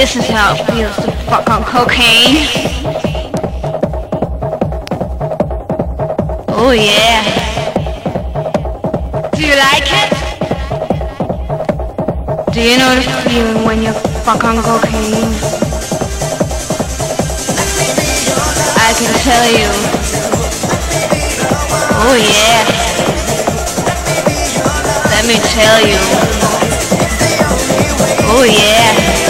This is how it feels to fuck on cocaine. Oh yeah. Do you like it? Do you know the feeling when you fuck on cocaine? I can tell you. Oh yeah. Let me tell you. Oh yeah.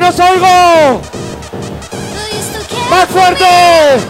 ¡Ay, Radical, que no os oigo! ¡Más fuerte!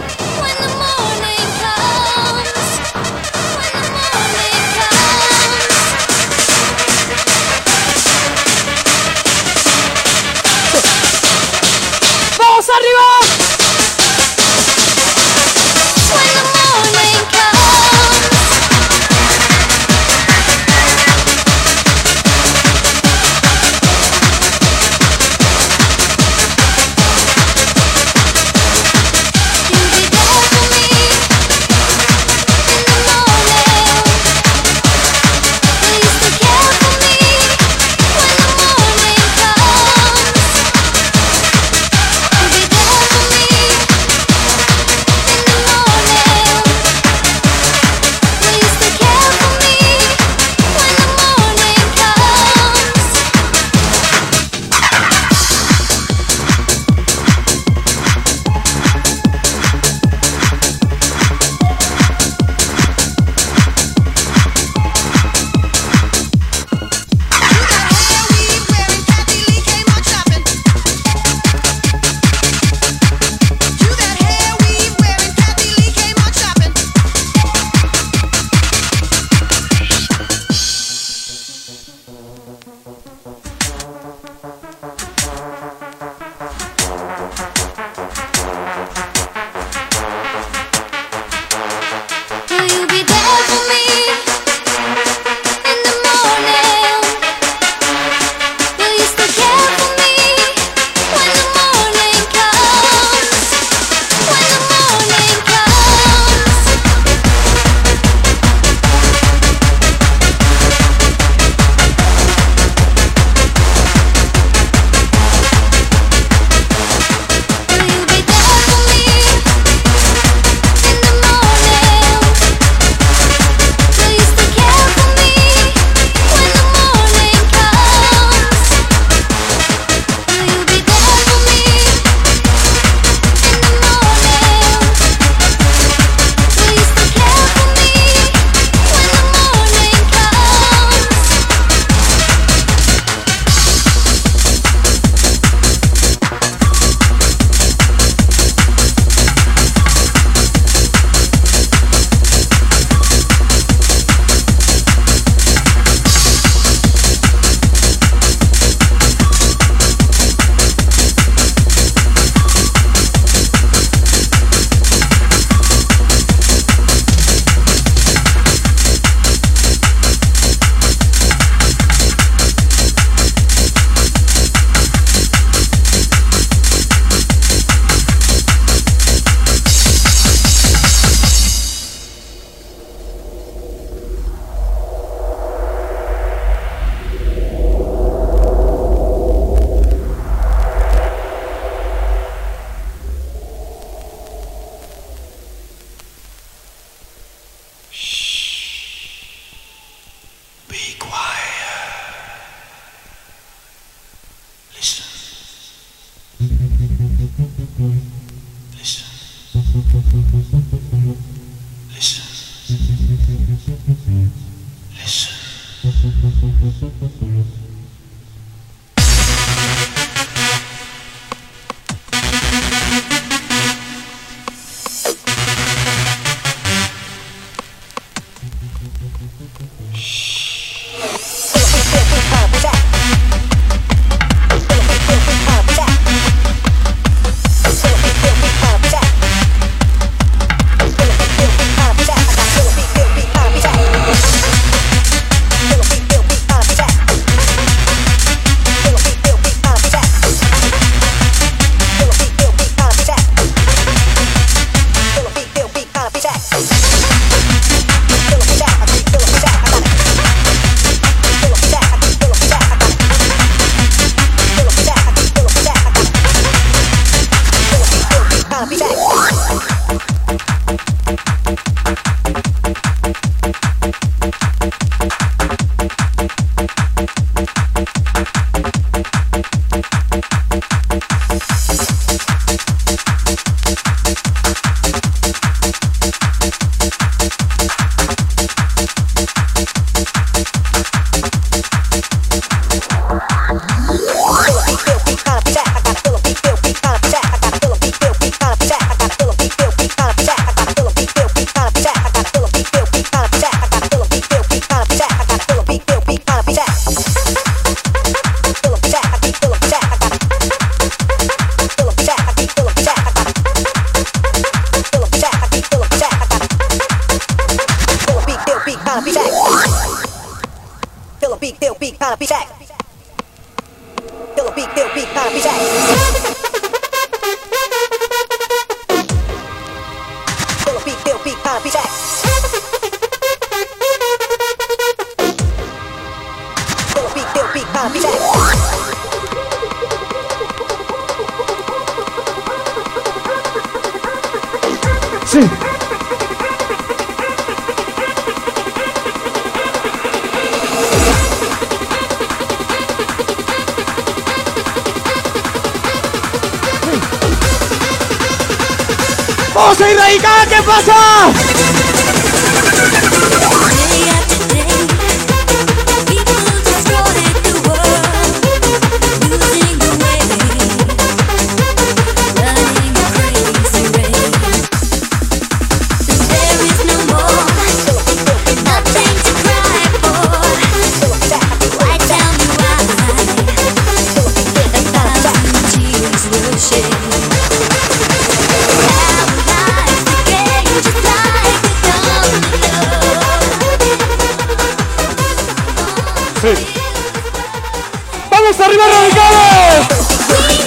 ¡Vamos arriba, radicales!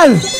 啊！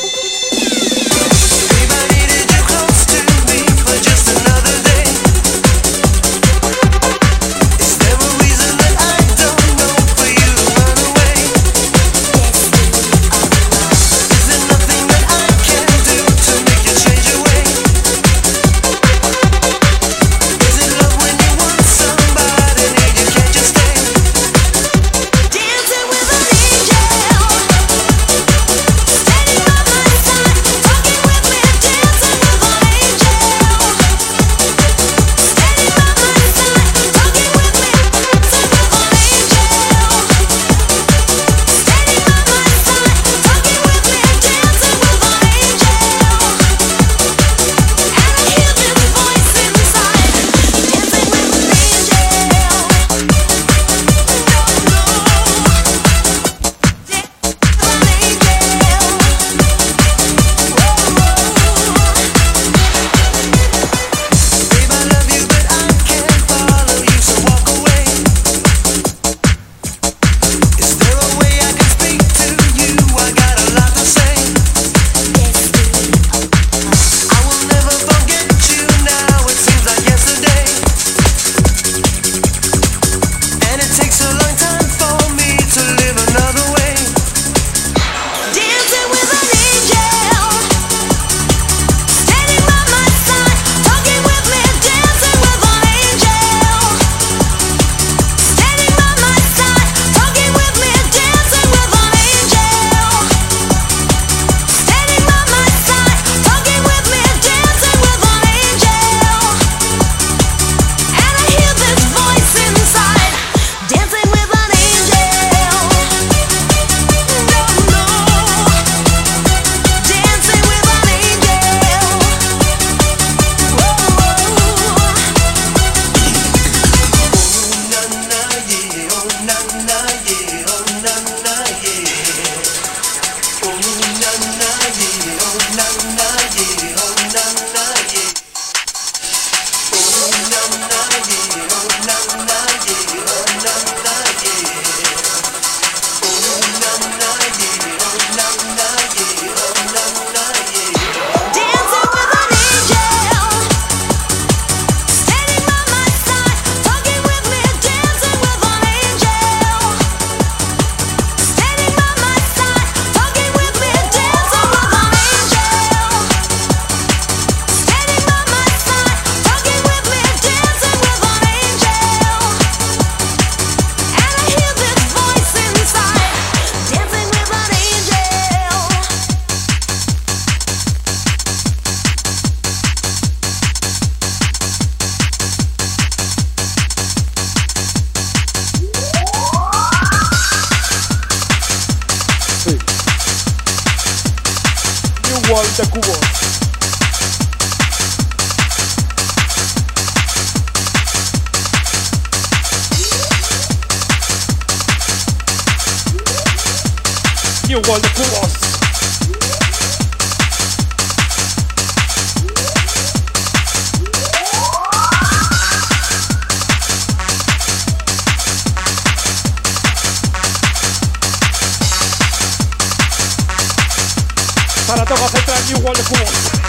para toda central New World Course.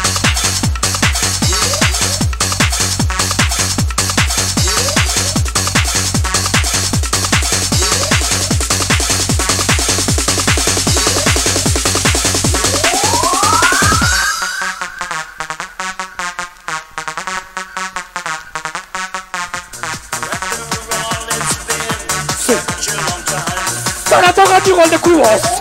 What do you want the crew?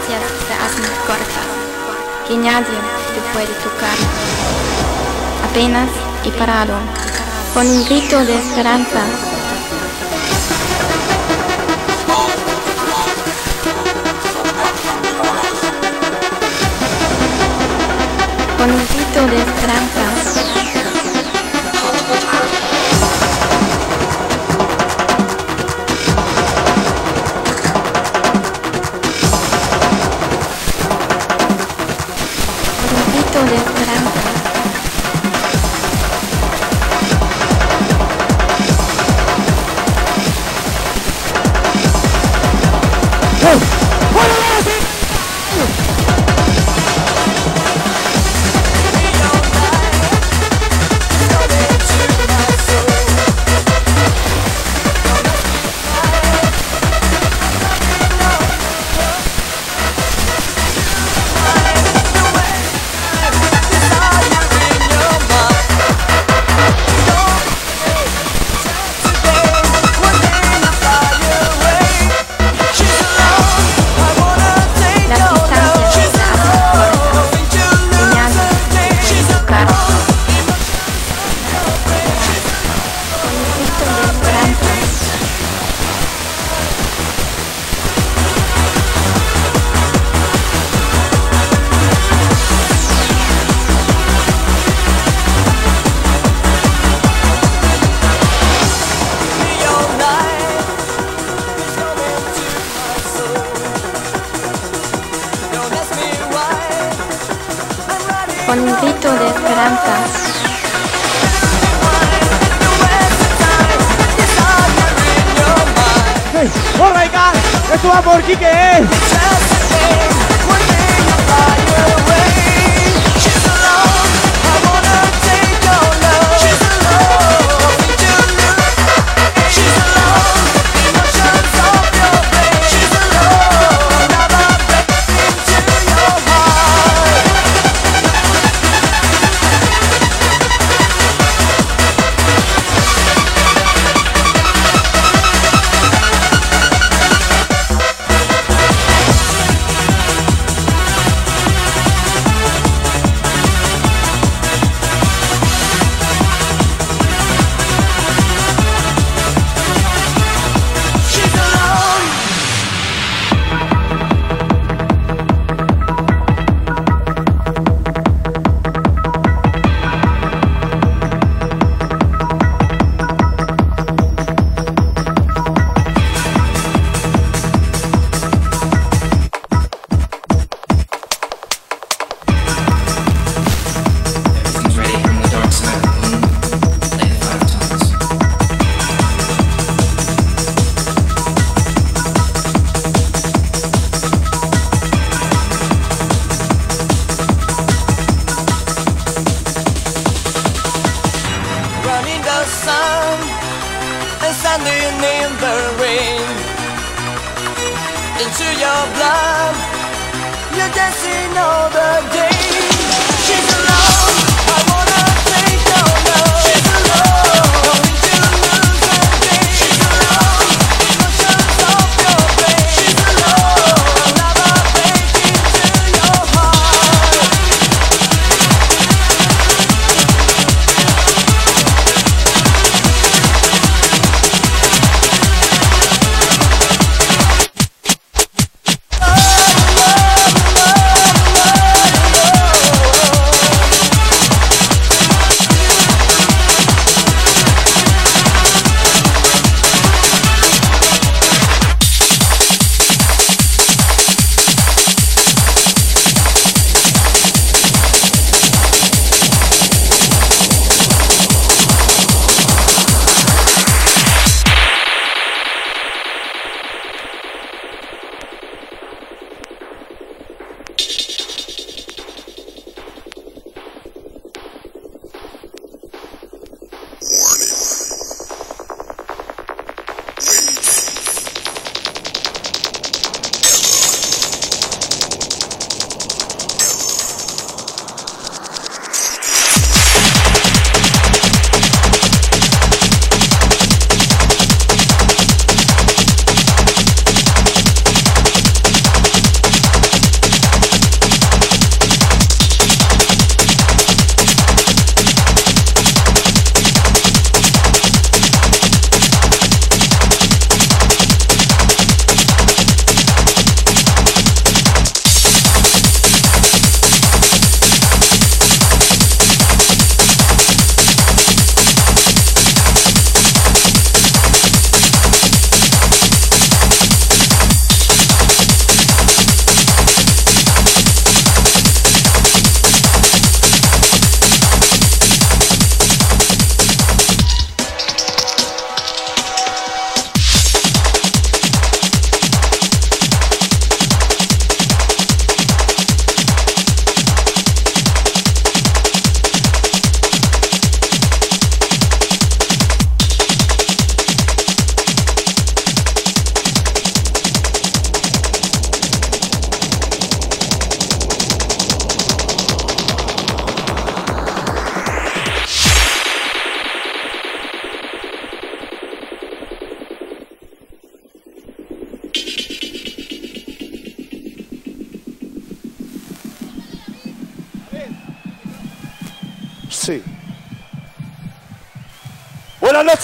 se hacen cortas, que nadie te puede tocar. Apenas he parado, con un grito de esperanza. Con un grito de esperanza. con un grito de esperanza. Oh esto va por Kike, eh.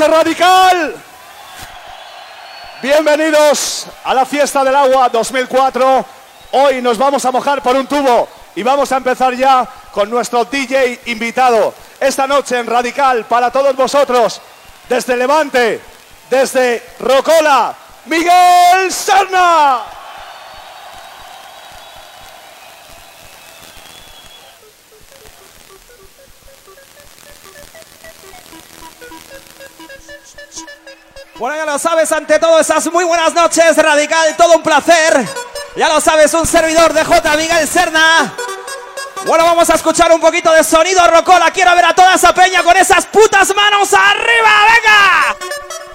Radical. Bienvenidos a la fiesta del agua 2004. Hoy nos vamos a mojar por un tubo y vamos a empezar ya con nuestro DJ invitado. Esta noche en Radical para todos vosotros, desde Levante, desde Rocola, Miguel Serna. Bueno, ya lo sabes, ante todo esas muy buenas noches, Radical, todo un placer. Ya lo sabes, un servidor de J. Miguel Serna. Bueno, vamos a escuchar un poquito de sonido rocola. Quiero ver a toda esa peña con esas putas manos arriba, venga.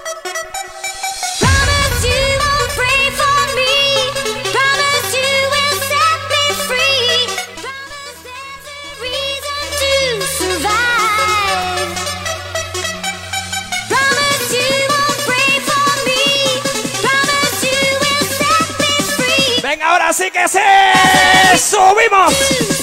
Sí que sí. Subimos.